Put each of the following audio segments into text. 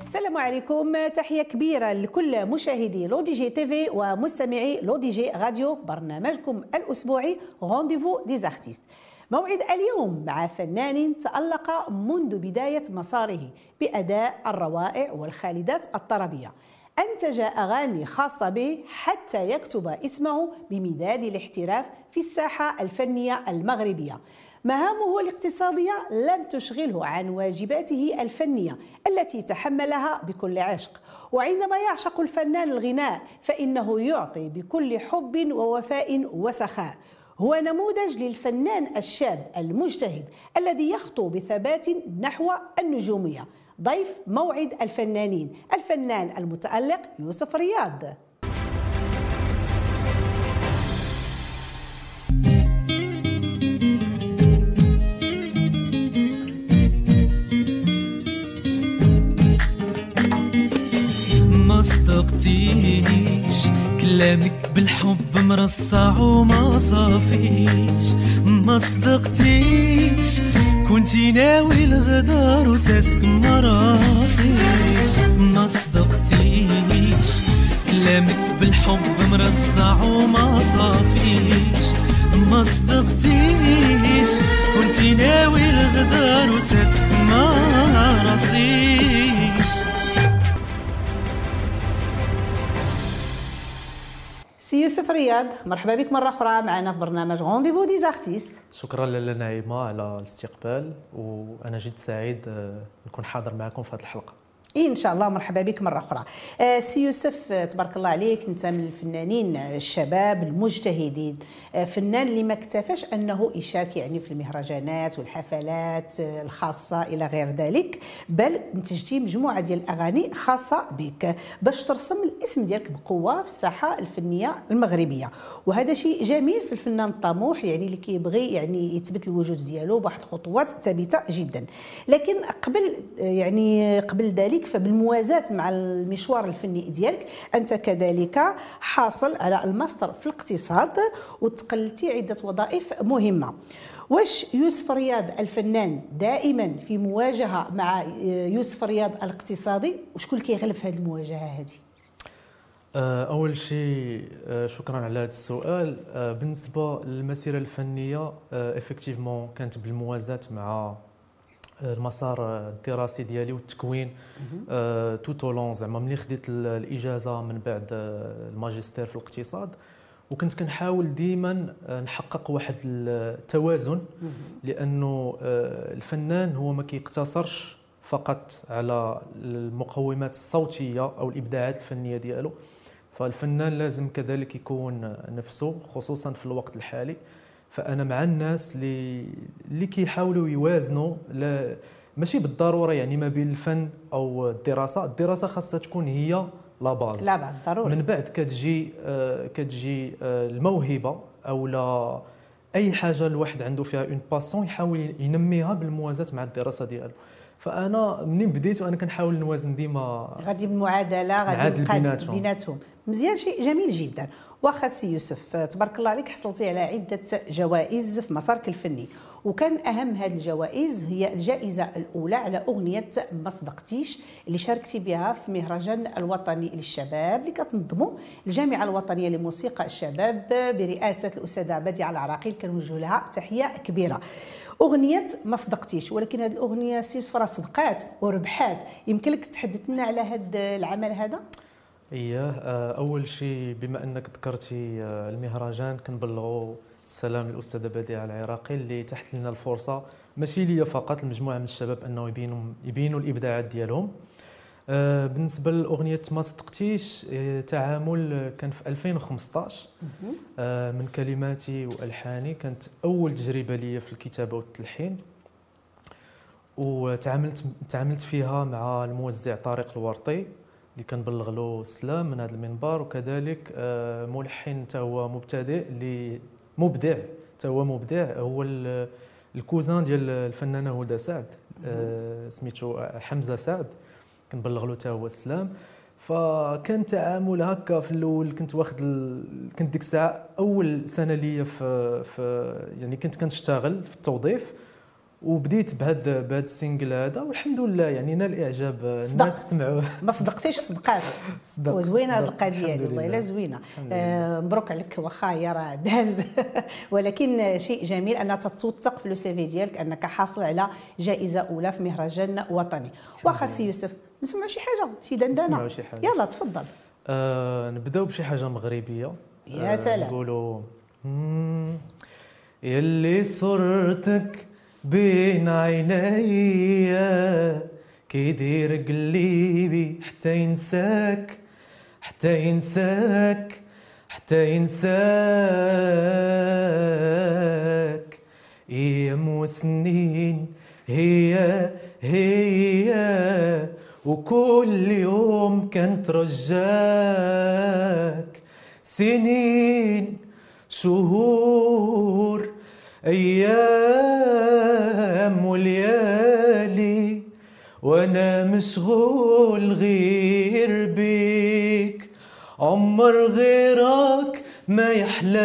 السلام عليكم. تحية كبيرة لكل مشاهدي L'ODJ TV ومستمعي L'ODJ Radio برنامجكم الأسبوعي Rendez-vous des artistes موعد اليوم مع فنان تألق منذ بداية مساره بأداء الروائع والخالدات الطربية. أنتج أغاني خاصة به حتى يكتب اسمه بمداد الاحتراف في الساحة الفنية المغربية. مهامه الاقتصادية لم تشغله عن واجباته الفنية التي تحملها بكل عشق. وعندما يعشق الفنان الغناء فإنه يعطي بكل حب ووفاء وسخاء. هو نموذج للفنان الشاب المجتهد الذي يخطو بثبات نحو النجومية. ضيف موعد الفنانين الفنان المتألق يوسف رياض. صدقتيش كلامك بالحب مرصع وما صافيش. ما صدقتيش. كنتي ناوي الغدار وساسك ما ما صدقتيش. كلامك بالحب مرصع وما صافيش. ما صدقتيش. كنتي ناوي الغدار وساسك ما سي يوسف رياض مرحبا بك مرة أخرى معنا في برنامج Rendez-vous des artistes شكرا لاله نعيمة على الاستقبال وأنا جد سعيد آه، نكون حاضر معكم في هذه الحلقة. إيه إن شاء الله مرحبا بك مرة أخرى. آه، سي يوسف آه، تبارك الله عليك أنت من الفنانين آه، الشباب المجتهدين. فنان اللي ما اكتفاش أنه يشارك يعني في المهرجانات والحفلات الخاصة إلى غير ذلك بل انتجتي مجموعة ديال الأغاني خاصة بك باش ترسم الاسم ديالك بقوة في الساحة الفنية المغربية. وهذا شيء جميل في الفنان الطموح يعني اللي كيبغي يعني يثبت الوجود ديالو بواحد الخطوات ثابتة جدا. لكن قبل يعني قبل ذلك فبالموازاة مع المشوار الفني ديالك أنت كذلك حاصل على الماستر في الاقتصاد وتقلتي عدة وظائف مهمة. واش يوسف رياض الفنان دائما في مواجهة مع يوسف رياض الاقتصادي؟ وشكون كيغلب في هذه المواجهة هذه؟ آه، أول شيء آه، شكرا على هذا السؤال. آه، بالنسبة للمسيرة الفنية effectivement كانت بالموازاة مع المسار الدراسي ديالي والتكوين tout au long زعما ملي خديت ال- الإجازة من بعد آه، الماجستير في الاقتصاد وكنت كنحاول ديما آه، نحقق واحد التوازن لأنه آه، الفنان هو ما كيقتصرش فقط على المقومات الصوتية أو الإبداعات الفنية ديالو فالفنان لازم كذلك يكون نفسه خصوصا في الوقت الحالي. فأنا مع الناس اللي اللي كيحاولوا يوازنوا لا ماشي بالضرورة يعني ما بين الفن أو الدراسة. الدراسة خاصها تكون هي la base. la base ضروري. من بعد كتجي آه، كتجي آه، الموهبة أو لا أي حاجة الواحد عنده فيها une passion يحاول ينميها بالموازاة مع الدراسة ديالو. فأنا منين بديت وأنا كنحاول نوازن ديما غادي بالمعادلة غادي بيناتهم. بيناتهم مزيان شيء جميل جدا. واخا يوسف تبارك الله عليك حصلتي على عدة جوائز في مسارك الفني. وكان أهم هذه الجوائز هي الجائزة الأولى على أغنية ما صدقتيش اللي شاركتي بها في مهرجان الوطني للشباب اللي كتنظمه الجامعة الوطنية لموسيقى الشباب برئاسة الأستاذة بديعة العراقيل كنوجه لها تحية كبيرة. أغنية ما صدقتيش ولكن هذه الأغنية سي صدقات وربحات يمكن لك تحدث لنا على هذا العمل هذا؟ اييه آه، أول شيء بما أنك ذكرتي آه، المهرجان كنبلغوا السلام للأستاذة بديعة العراقي اللي تحت لنا الفرصة. ماشي ليا فقط المجموعة من الشباب أنه يبينوا يبينوا الإبداعات ديالهم. آه، بالنسبة لأغنية ما صدقتيش تعامل كان في 2015 آه، من كلماتي وألحاني كانت أول تجربة لي في الكتابة والتلحين. وتعاملت تعاملت فيها مع الموزع طارق الورطي. اللي كنبلغ له السلام من هذا المنبر وكذلك آه، ملحن حتى هو مبتدئ اللي مبدع حتى هو مبدع هو ال- الكوزان ديال الفنانة هدى سعد آه، سميتو حمزة سعد كنبلغ له حتى هو السلام. فكان تعامل هكا في الأول كنت واخد ال... كنت ديك الساعة أول سنة ليا في, في يعني كنت كنشتغل في التوظيف. وبديت بهذا بهذا ال single هذا والحمد لله يعني نال اعجاب. الناس سمعوه. ما صدقتيش صدقات. صدق، وزوينة صدق. القضية هذه والله لله. الا زوينه آه مبروك عليك واخا هي راه داز. ولكن شيء جميل ان تتوثق في le CV ديالك أنك حاصل على جائزة أولى في مهرجان وطني. واخا سي يوسف نسمعوا شي حاجة؟ شي دندنة. نسمعوا شي حاجة. يلا تفضل. آه نبداو بشي حاجة مغربية. يا آه سلام. نقولوا مم، يلي صورتك بين عينيا كيدير قلبي حتى ينساك حتى ينساك حتى ينساك. أيام وسنين هي هي. وكل يوم كنت رجاك. سنين شهور أيام وليالي وأنا مشغول غير بيك. عمر غيرك ما يحلالي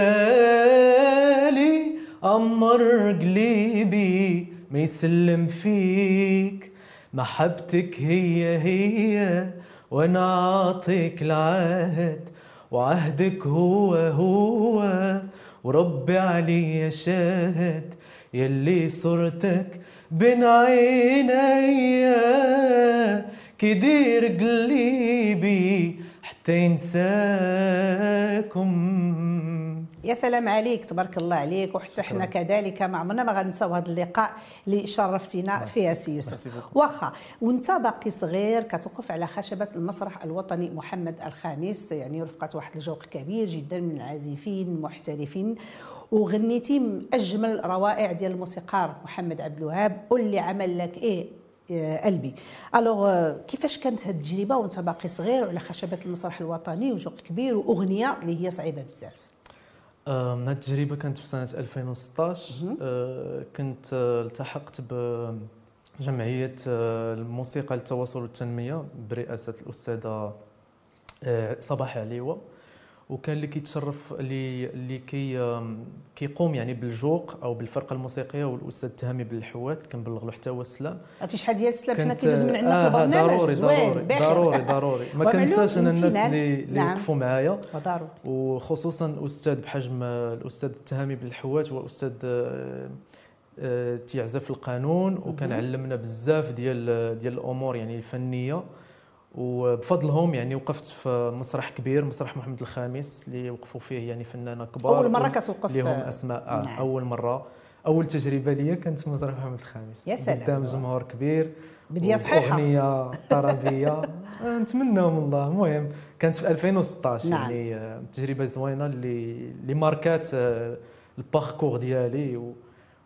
عمر قلبي ما يسلم فيك. محبتك هي هي وأنا عاطيك العهد وعهدك هو هو. وربي علي شاهد يلي صورتك بين عينيا كدير قلبي حتى ينساكم. يا سلام عليك تبارك الله عليك وحتى إحنا كذلك ما عمرنا ما غنساو هذا اللقاء اللي شرفتينا فيه سي يوسف. واخا وانت باقي صغير كتوقف على خشبة المسرح الوطني محمد الخامس يعني رفقة واحد الجوق كبير جدا من العازفين المحترفين. وغنيتي من أجمل روائع ديال الموسيقار محمد عبد الوهاب قل لي عمل لك إيه يا قلبي. ألوغ كيفاش كانت هذه التجربة وانت باقي صغير وعلى خشبة المسرح الوطني وجوق كبير وأغنية اللي هي صعيبة بزاف؟ هاد التجربة كانت في سنة 2016 آه، كنت آه، التحقت بجمعية آه، الموسيقى للتواصل والتنمية برئاسة الأستاذة آه، صباح عليوة. وكان اللي كيتشرف اللي اللي كي كيقوم يعني بالجوق أو بالفرقة الموسيقية هو الاستاذ تهامي بن الحوات كنبلغ له حتى هو السلام عرفتي شحال ديال السلام كنت كيدوز من عندنا في آه البرنامج ضروري ضروري. ضروري ضروري ما كنساش أنا الناس. اللي اللي نعم. وقفوا معايا وضروري وخصوصا أستاذ بحجم الأستاذ التهامي بن الحوات هو أستاذ آه، آه، تيعزف القانون وكان. علمنا بزاف ديال ديال الأمور يعني الفنية وبفضلهم يعني وقفت في مسرح كبير مسرح محمد الخامس اللي وقفوا فيه يعني فنانة كبار أول مرة كتوقف لهم أسماء. آه نعم. أول مرة. أول تجربة ليا كانت في مسرح محمد الخامس. يا سلام. قدام جمهور كبير بدية صحيحة. أغنية طربية. نتمنى من الله. المهم كانت في 2016 نعم. يعني آه، تجربة زوينة اللي اللي ماركات آه، الباركور ديالي و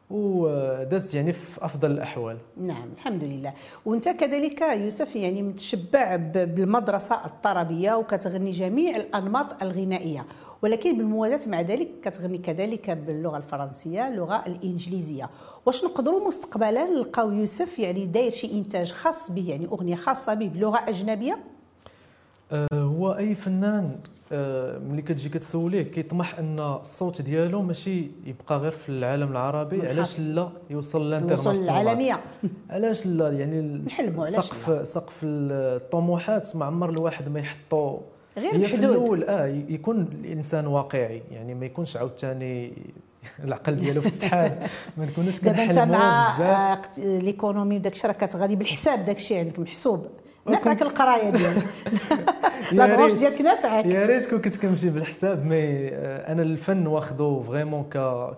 ودازت يعني في أفضل الأحوال. نعم الحمد لله. وأنت كذلك يوسف يعني متشبع بالمدرسة الطربيه وكتغني جميع الأنماط الغنائية ولكن بالموازاة مع ذلك كتغني كذلك باللغة الفرنسية اللغة الإنجليزية. واش نقدروا مستقبلا نلقاو يوسف يعني داير شي إنتاج خاص به يعني أغنية خاصة به بلغة أجنبية؟ هو أي فنان آه، ملي كتجي كتسوليه كيطمح أن الصوت ديالو ماشي يبقى غير في العالم العربي. علاش لا؟ يوصل للانترناسيونال العالميه علاش لا؟ يعني سقف سقف الطموحات ما عمر الواحد ما يحطو. غير هي في محدود الأول آه يكون الإنسان واقعي. يعني ما يكونش عاوتاني العقل ديالو في السحاب. ما نكونوش دابا انت كنحلموا مع بزاف. آه، ليكونومي وداك الشيء راه كتغادي بالحساب داك الشيء عندك محسوب. نفعك القراية ديالك يا la branche ريت. ديالك نفعك. يا ريت كون كنت كنمشي بالحساب mais آه، أنا الفن واخذه vraiment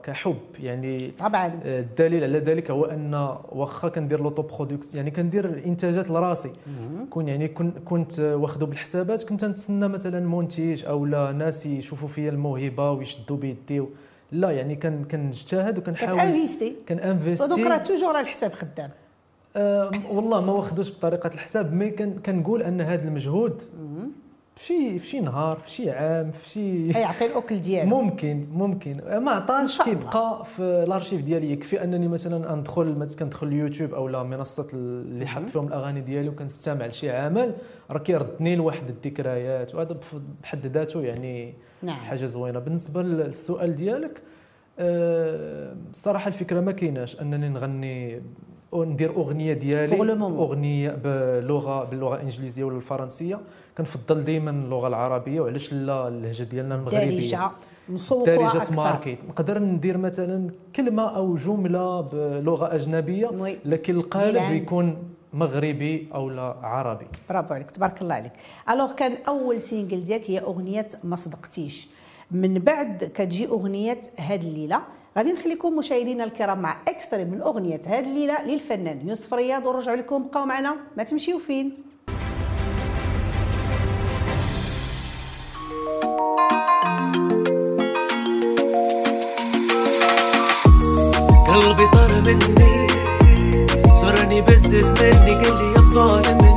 كحب. يعني طبعا. آه، الدليل على ذلك هو أن واخا كندير l'autoproduction يعني كندير إنتاجات لراسي. كون يعني كن كنت واخده بالحسابات كنت نتسنى مثلا منتج أو لا ناس يشوفوا فيا الموهبة ويشدوا بيدي لا يعني كنجتهد وكنحاول كن investi. كان ودوك راه toujours على الحساب خدام. والله ما واخدوش بطريقة الحساب. مي كان كنقول أن هذا المجهود في شي نهار في شي عام في شي يعطي الأكل ديالو. ممكن ممكن. ما عطاش. كيبقى في الأرشيف ديالي. يكفي أنني مثلا ندخل مثلا كندخل اليوتيوب أو لا منصات اللي حط فيهم الأغاني ديالي وكنستمع لشي عمل راه كيردني لواحد الذكريات. وهذا بحد ذاته يعني نعم. حاجة زوينة. بالنسبة للسؤال ديالك الصراحه الفكرة ما كايناش. أنني نغني ندير أغنية ديالي. أغنية بلغه باللغة الإنجليزية ولا الفرنسية. كنفضل ديما اللغة العربية وعلاش لا اللهجة ديالنا المغربية. دارجة. نسوقوا دارجة ماركت. نقدر ندير مثلا كلمة أو جملة بلغة أجنبية oui. لكن القالب. يكون مغربي أو لا عربي. برافو عليك. تبارك الله عليك. alors كان أول single ديالك هي أغنية ما صدقتيش. من بعد كتجي أغنية هاد الليلة. غادي نخليكم مشاهدينا الكرام مع اكستري من اغنية هاد الليلة للفنان يوسف رياض ونرجعوا لكم بقاو معنا. ما تمشيو فين. قلبي طار مني صرني بس مني قال لي يا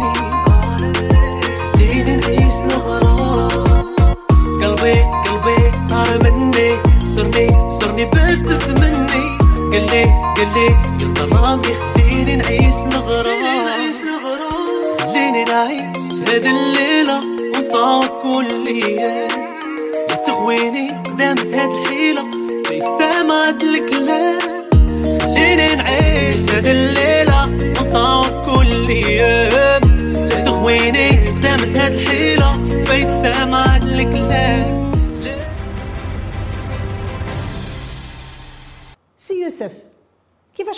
قال لي قال لي يا ظلامي خليني نعيش الغرام خليني نعيش هذه الليلة ونطاوع كل أيام لا تغويني قدامت هاد الحيلة فيك سامعت الكلام. خليني نعيش هاد الليلة ونطاوع كل أيام لا تغويني قدامت هاد الحيلة فيك سامعت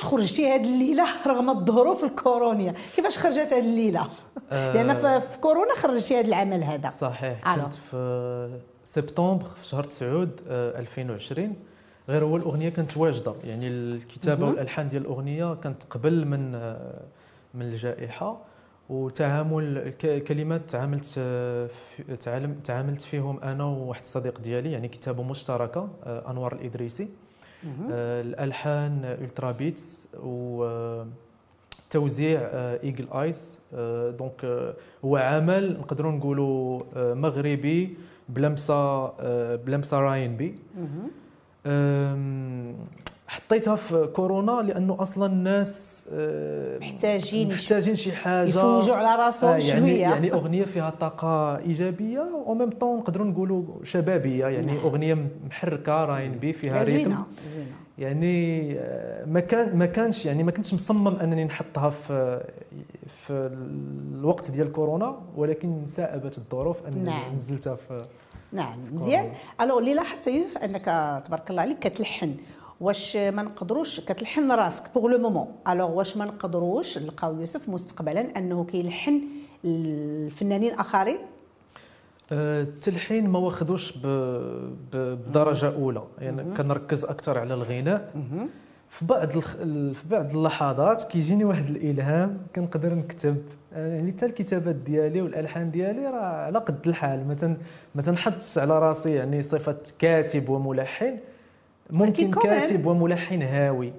خرجتي هاد الليلة رغم الظروف الكورونية كيفاش خرجت هاد الليلة آه. لأن في كورونا خرجتي هاد العمل هذا صحيح ألو. كنت في سبتمبر في شهر تسعود آه، 2020 غير هو الأغنية كانت واجدة يعني الكتابة. والألحان ديال الأغنية كانت قبل من آه، من الجائحة وتعامل كلمات تعاملت آه، في- تعاملت فيهم أنا وواحد الصديق ديالي يعني كتابة مشتركة آه، أنوار الإدريسي. آه، الألحان آه، Ultra Beats وتوزيع Eagle Eyes donc آه، هو عمل نقدروا نقولوا آه، مغربي بلمسة آه، بلمسة R&B مهم. أم، حطيتها في كورونا لأنه أصلا الناس آه، محتاجين محتاجين شي حاجة. يفوجوا على راسهم آه، يعني شوية. يعني أغنية فيها طاقة إيجابية au même temps نقدروا نقولوا شبابية يعني نعم. أغنية محركة R&B فيها rythme. يعني آه، ما كان ما كانش يعني ما كنتش مصمم أنني نحطها في في الوقت ديال كورونا ولكن صادفت الظروف أنني نعم. نزلتها في نعم مزيان. alors اللي لاحظت يوسف أنك تبارك الله عليك كتلحن. واش ما نقدروش كتلحن راسك pour le moment alors واش ما نقدروش نلقاو يوسف مستقبلا أنه كيلحن الفنانين اخرين آه، التلحين ما واخدوش بدرجة أولى. يعني كنركز أكثر على الغناء. في بعض في بعض اللحظات كيجيني واحد الإلهام كنقدر نكتب. آه، يعني حتى الكتابات ديالي والألحان ديالي راه على قد الحال. ما تنحطش على راسي يعني صفة كاتب وملحن. ممكن كاتب وملحن هاوي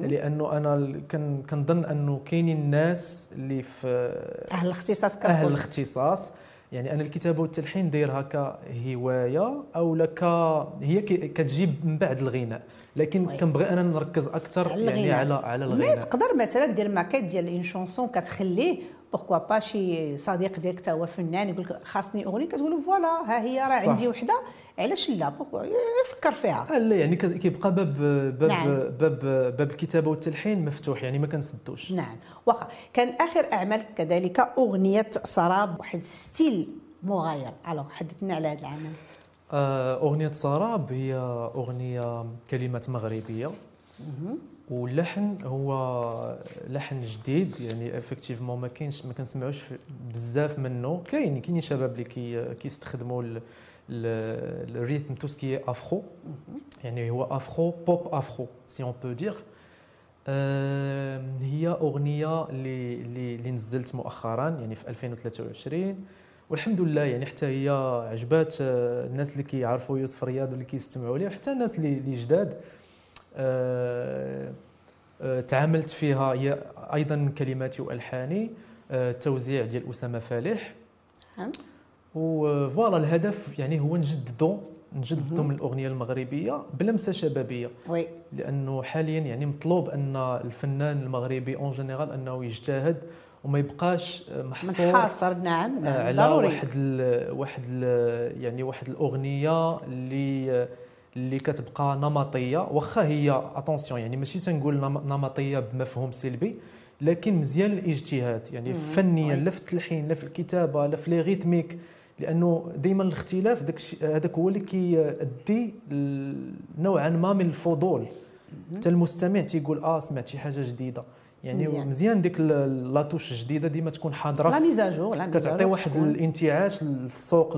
لأنه أنا. كنظن أنه كاينين الناس اللي في أهل الاختصاص كتقول أهل الاختصاص يعني أنا الكتابة والتلحين دايرها كهوايه أو لك هي كتجيب من بعد الغناء لكن oui. كنبغي أنا نركز أكثر على يعني الغناء. على على ما الغناء تقدر مثلا دير ماكيت ديال une chanson كتخليه pourquoi pas شي صديق ديالك حتى هو فنان يقول لك خاصني اغنيه كتقول له voilà ها هي راه. عندي وحده علاش لا فكر فيها لا يعني كيبقى باب باب نعم. باب باب الكتابه والتلحين مفتوح يعني ما كنسدوش نعم واخا كان اخر اعمالك كذلك اغنيه سراب واحد style مغاير alors حدثنا على هذا العمل اغنيه سراب هي اغنيه كلمات مغربيه واللحن هو لحن جديد يعني effectivement ما كاينش ما كنسمعوش بزاف منه. كاين كاينين شباب اللي كي كيستخدموا ال- ال- ال rythme tout ce qui afro يعني هو afro pop afro si on peut dire هي أغنية اللي اللي نزلت مؤخرا يعني في 2023 والحمد لله يعني حتى هي عجبات آه، الناس اللي كيعرفوا يوسف رياض واللي كيستمعوا ليه وحتى الناس اللي جداد. تعاملت فيها هي أيضا من كلماتي والحاني آه، توزيع ديال أسامة فالح. فهم؟ وفوالا الهدف يعني هو نجددوا نجددوا من الأغنية المغربية بلمسة شبابية. وي. لأنه حاليا يعني مطلوب أن الفنان المغربي en général أنه يجتهد وما يبقاش محصور منحاصر نعم آه، نعم على ضروري. واحد ال واحد ال يعني واحد الأغنية اللي اللي كتبقى نمطية. واخا هي attention يعني ماشي تنقول نم- نمطية بمفهوم سلبي لكن مزيان الاجتهاد. يعني مم. فنيا. لا في التلحين لا في الكتابة لا في les rythmiques. لأنه دائما الاختلاف داك هذاك هو اللي كيؤدي ل- نوعا ما من الفضول. حتى المستمع تيقول آه سمعت شي حاجة جديدة. يعني مزيان. مزيان ديك la touche الجديدة ديما تكون حاضرة. la mise à jour لا كتعطي واحد الانتعاش للسوق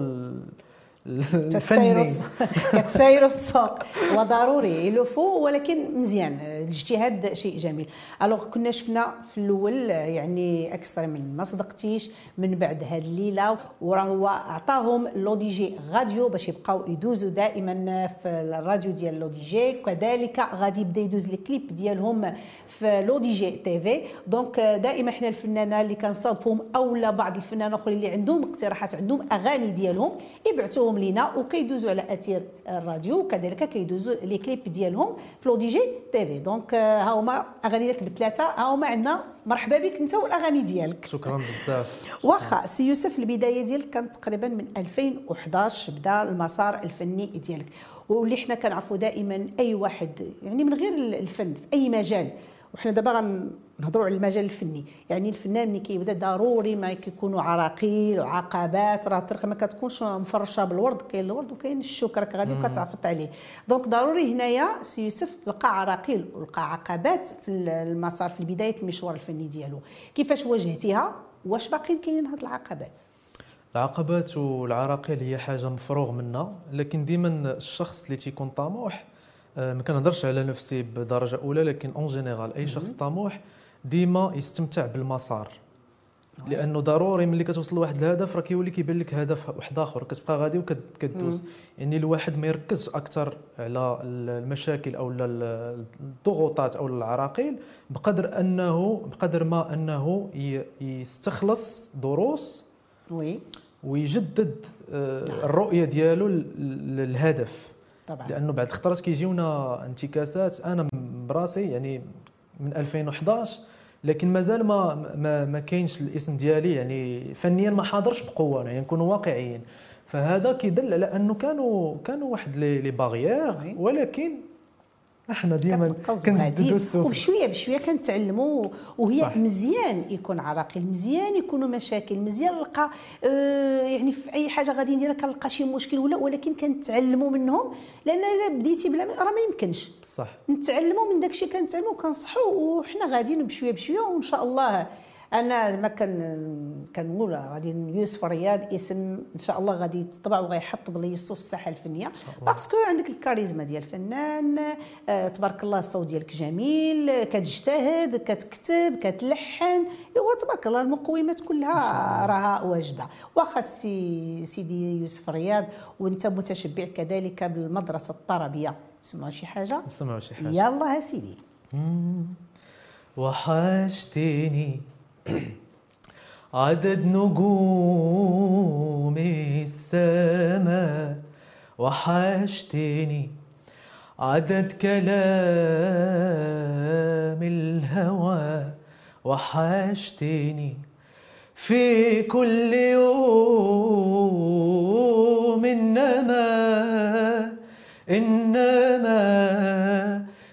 الس- كتسايروا السوق وضروري il le faut ولكن مزيان. الاجتهاد شيء جميل. alors كنا شفنا في الأول يعني أكثر من ما صدقتيش من بعد هاد الليلة وراه هو عطاهم L'ODJ Radio باش يبقاو يدوزوا دائما في الراديو ديال L'ODJ كذلك غادي يبدأ يدوز الكليب ديالهم في L'ODJ TV. donc دائما حنا الفنانة اللي كنصادفهم اولا بعض الفنانين الأخرين اللي عندهم اقتراحات عندهم أغاني ديالهم يبعثوهم لينا وكيدوزوا على أثير الراديو. وكذلك كيدوزوا les clips ديالهم في L'ODJ TV donc ها هما أغاني ديالك بثلاثة. ها هما عندنا مرحبا بك أنت والأغاني ديالك. شكرا بزاف. واخا سي يوسف البداية ديالك كانت تقريبا من 2011 بدا المسار الفني ديالك. واللي حنا كنعرفوا دائما أي واحد يعني من غير الفن في أي مجال وحنا دابا غنهضروا على المجال الفني. يعني الفنان ملي كيبدا ضروري ما كيكونوا عراقيل وعقبات راه الطريق ما كتكونش مفرشة بالورد كاين الورد وكاين الشوك راك غادي وكتعفط عليه. donc ضروري هنايا سي يوسف لقى عراقيل ولقى عقبات في المسار في بداية المشوار الفني ديالو. كيفاش واجهتيها؟ واش باقيين كاينين هاد العقبات؟ العقبات والعراقيل هي حاجة مفروغ منها لكن ديما الشخص اللي تيكون طموح ما كنهضرش على نفسي بدرجة أولى لكن en général أي شخص طموح ديما يستمتع بالمسار. لأنه ضروري ملي كتوصل لواحد الهدف راه كيولي كيبان لك هدف واحد آخر. كتبقى غادي وكدوز يعني الواحد ما يركزش أكثر على المشاكل أو ال- الضغوطات أو العراقيل بقدر أنه بقدر ما أنه يستخلص دروس وي. ويجدد آه، الرؤية ديالو لل- للهدف. طبعا. لأنه بعد الخطرات كيجيونا انتكاسات. أنا براسي يعني من 2011 لكن مازال ما ما, ما كاينش الاسم ديالي. يعني فنيا ما حاضرش بقوة يعني نكونوا واقعيين. فهذا كيدل على أنه كانوا كانوا واحد لي باغيير. ولكن إحنا ديما السوق. وبشوية بشوية كنتعلموا وهي صح. مزيان يكون عراقيل مزيان يكونوا مشاكل مزيان نلقى آه يعني في أي حاجة غادي نديرها كنلقى شي مشكل ولا ولكن كنتعلموا منهم لأن إلا بديتي بلا راه ما يمكنش. بصح نتعلموا من داكشي كنتعلموا وكنصحوا وحنا غاديين بشوية بشوية وإن شاء الله أنا ما كان كنقول غادي يوسف رياض اسم إن شاء الله غادي يتطبع وغيحط بلايصتو في الساحة الفنية. parce que عندك الكاريزما ديال الفنان آه تبارك الله الصوت ديالك جميل كتجتهد كتكتب كتلحن إيوا تبارك الله المقومات كلها راها واجدة. واخا سي سيدي يوسف رياض وأنت متشبع كذلك بالمدرسة الطربية سمعوا شي حاجة؟ نسمعوا شي حاجة. يلا سيدي. وحشتني عدد نجوم السماء وحشتني. عدد كلام الهوى وحشتني. في كل يوم إنما إنما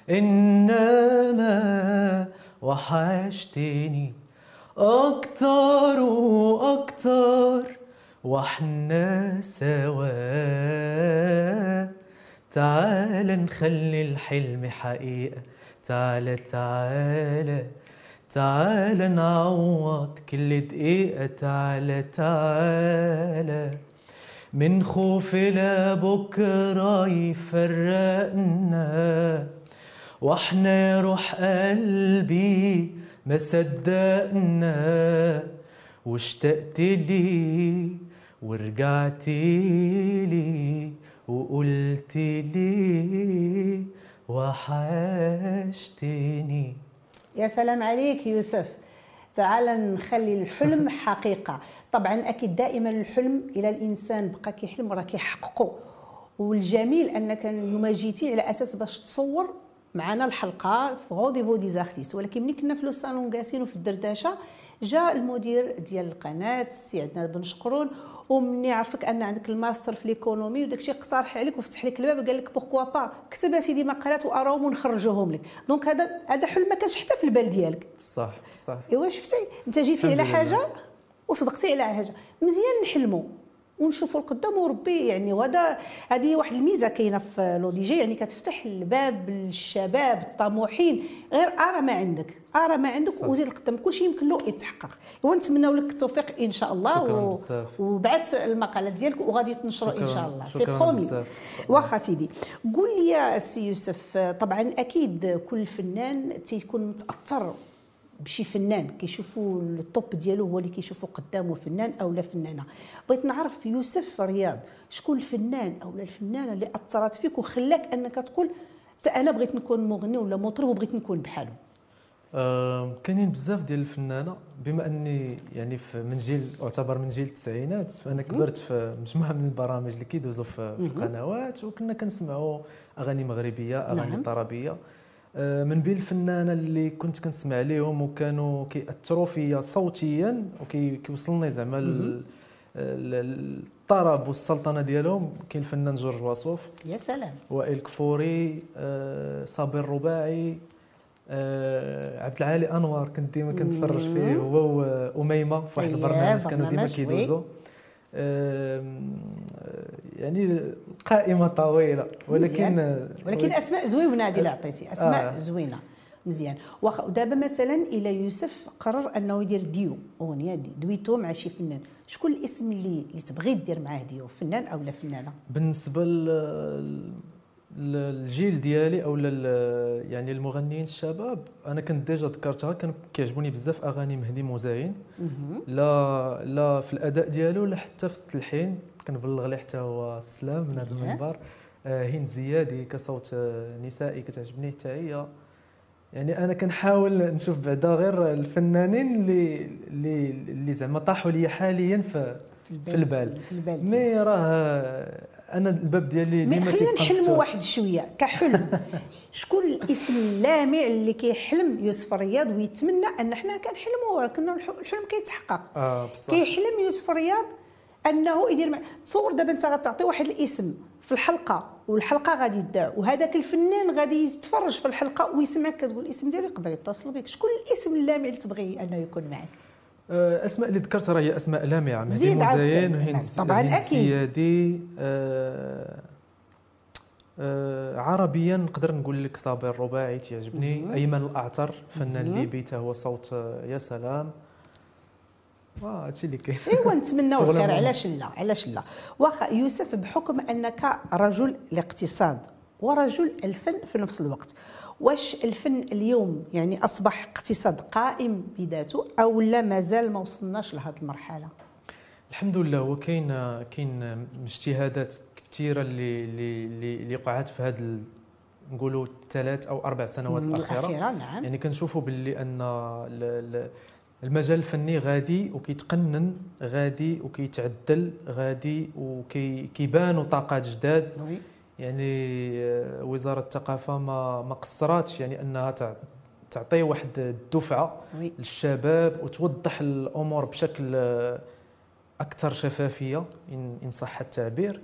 إنما وحشتني. أكتر وأكتر وإحنا سوا. تعال نخلي الحلم حقيقة. تعال تعال تعال نعوض كل دقيقة. تعال تعال من خوف لبكرة يفرقنا. وإحنا يا روح قلبي ما صدقنا واشتقت لي ورجعت لي وقلت لي وحشتني. يا سلام عليك يوسف. تعال نخلي الحلم حقيقة. طبعا أكيد دائما الحلم إلى الإنسان بقى كيحلم راه كيحققه والجميل أنك اليوم جيتي على أساس باش تصور معنا الحلقة في rendez-vous des artistes ولكن ملي كنا في le salon جالسين وفي الدردشة جاء المدير ديال القناة السي عدنان بن شقرون ومني عرفك أن عندك الماستر في l'économie وداك الشيء اقترح عليك وفتح لك الباب قال لك pourquoi pas كتب اسيدي مقالات وآراهم ونخرجوهم لك. donc هذا هذا حلم ما كانش حتى في البال ديالك. صح صح. أيوا شفتي؟ أنت جيتي على. حاجة وصدقتي على حاجة. مزيان نحلموا ونشوفوا القدام وربي يعني وهذا هذه واحد الميزة كاينة في Le DJ يعني كتفتح الباب للشباب الطموحين غير أرى ما عندك أرى ما عندك صح. وزيد القدام كل شيء يمكن له يتحقق ونتمنوا لك التوفيق إن شاء الله شكراً بزاف. وبعث المقالات ديالك وغادي تنشروا إن. شاء الله سي شكراً برومي. واخا سيدي قول لي يا سي يوسف طبعا أكيد كل فنان تيكون متأثر بشي فنان كيشوفوا الطوب ديالو هو اللي كيشوفوا قدامه فنان أو لا فنانة. بغيت نعرف يوسف رياض شكون الفنان أو لا الفنانة اللي أثرت فيك وخلاك أنك تقول حتى أنا بغيت نكون مغني ولا مطرب وبغيت نكون بحاله آه، كاينين بزاف ديال الفنانة بما أني يعني في من جيل اعتبر من جيل التسعينات فأنا كبرت في مجموعة من البرامج اللي كيدوزوا في, في القنوات وكنا كنسمعوا أغاني مغربية أغاني نعم. طربيه من بين الفنانة اللي كنت كنسمع ليهم وكانوا كيأثروا فيا صوتيا وكيوصلني زعما ال- ال- الطرب والسلطنة ديالهم. كاين الفنان جورج واصوف يا سلام. وائل كفوري آه، صابر الرباعي آه، عبد العالي انور كنت ديما كنتفرج فيه. هو واميمه في واحد أييه، البرنامج كانوا ديما كيدوزوا آه، يعني قائمة طويلة ولكن مزيان. ولكن أسماء زوينة هذه اللي عطيتي أسماء آه. زوينة. مزيان. واخا ودابا مثلا إلى يوسف قرر أنه يدير ديو أغنية دي دويتو مع شي فنان. شكون الاسم اللي اللي تبغي دير معاه ديو؟ فنان أو لا فنانة؟ بالنسبة لل- للجيل ديالي أو يعني المغنيين الشباب أنا كنت déjà ذكرتها كانوا كيعجبوني بزاف أغاني مهدي موزاين لا لا في الأداء ديالو لا حتى في التلحين. كنبلغ ليه حتى هو السلام من هذا إيه. المنبر. آه، هند زيادي كصوت آه، نسائي كتعجبني حتى هي. يعني أنا كنحاول نشوف بعدا غير الفنانين اللي اللي اللي زعما طاحوا لي حاليا في في البال. في البال. مي راه أنا الباب ديالي ديما خلينا تيبقى نحلموا مفتوح. واحد شوية كحلم. شكون الإسم اللامع اللي كيحلم يوسف رياض ويتمنى أن حنا كنحلموا ولكن الح- الحلم كيتحقق. آه بصح. كيحلم يوسف رياض أنه يدير مع تصور دابا أنت غتعطي واحد الاسم في الحلقة والحلقة غادي تذاع وهذاك الفنان غادي يتفرج في الحلقة ويسمعك كتقول الاسم ديالو يقدر يتصل بك. شكون الاسم اللامع اللي تبغي أنه يكون معك؟ آه، أسماء اللي ذكرتها هي أسماء لامعة. مهدي مزين زيد. وهند طبعاً. سيادي آه، آه، عربيا نقدر نقول لك صابر الرباعي تيعجبني أيمن الأعتر فنان ليبي هو صوت يا سلام. هادشي اللي كاين. ايوا نتمناو الخير. علاش لا؟ علاش لا؟ واخا يوسف بحكم أنك رجل الاقتصاد ورجل الفن في نفس الوقت واش الفن اليوم يعني أصبح اقتصاد قائم بذاته أو لا؟ مازال ما وصلناش لهذه المرحلة. الحمد لله. هو كاين كاين اجتهادات كثيرة اللي اللي اللي وقعت في هذا ال- نقولوا ثلاث أو أربع سنوات الأخيرة الأخيرة. نعم. يعني كنشوفوا باللي أن ال- ال- المجال الفني غادي وكيتقنن غادي وكيتعدل غادي وكيبانوا طاقات جداد. يعني آه، وزارة الثقافة ما ما قصراتش يعني أنها تع- تعطي واحد الدفعة. للشباب وتوضح الأمور بشكل آه، أكثر شفافية إن صح التعبير.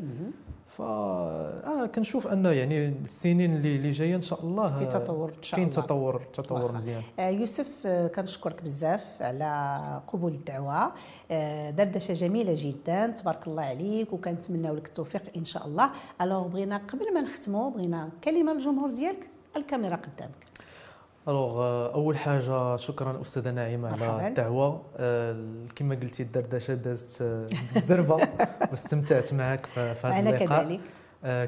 ف آه كنشوف أن يعني السنين اللي اللي جاية إن شاء الله في تطور إن شاء كاين الله. تطور تطور واخا. مزيان. آه، يوسف آه، كنشكرك بزاف على قبول الدعوة. آه، دردشة جميلة جدا. تبارك الله عليك وكنتمناو لك التوفيق إن شاء الله. ألوغ بغينا قبل ما نختموا بغينا كلمة للجمهور ديالك الكاميرا قدامك. ألوغ آه، أول حاجة شكرا أستاذة مرحباً. على الدعوة. آه، كما قلتي الدردشة دازت آه، بالزربة واستمتعت معك في هذا اللقاء. كذلك.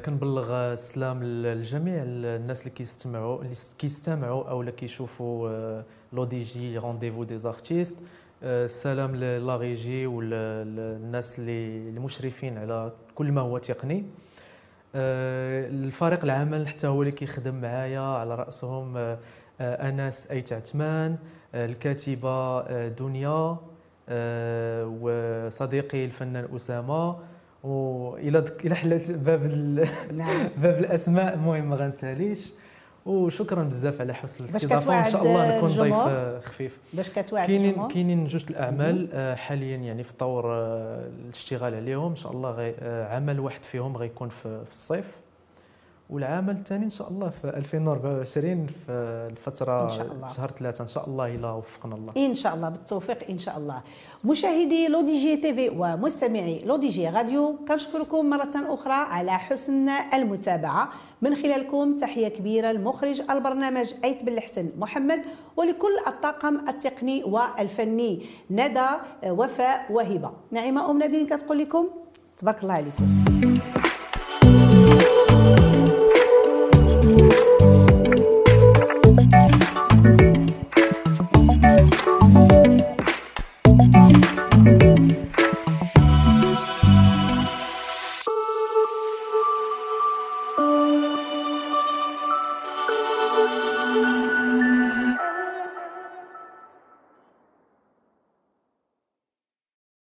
كنبلغ السلام للجميع الناس اللي كيستمعوا اللي كيستمعوا أو اللي كيشوفوا Le DJ rendez-vous des artistes السلام la régie والناس اللي المشرفين على كل ما هو تقني. الفريق العمل حتى هو اللي كيخدم معايا على رأسهم. آه، أنس أيت عثمان آه، الكاتبة آه، دنيا وصديقي الفنان أسامة. وإلى إلى حلت باب ال- نعم. باب الأسماء. المهم ما غنساليش. وشكرا بزاف على حسن الاستضافة. وإن شاء الله نكون ضيف خفيف. باش كتوعد كاينين؟ كاينين جوج الأعمال حاليا يعني في طور الاشتغال عليهم. إن شاء الله عمل واحد فيهم غيكون في الصيف. والعمل الثاني إن شاء الله في 2024 في الفترة إن شاء الله. شهر ثلاثة إن شاء الله إلى وفقنا الله. إن شاء الله بالتوفيق إن شاء الله. مشاهدي Le DJ TV ومستمعي Le DJ Radio كنشكركم مرة أخرى على حسن المتابعة. من خلالكم تحية كبيرة لمخرج البرنامج أيت بن الحسن محمد ولكل الطاقم التقني والفني ندى وفاء وهبه نعيمة أم نادين كتقول لكم تبارك الله عليكم.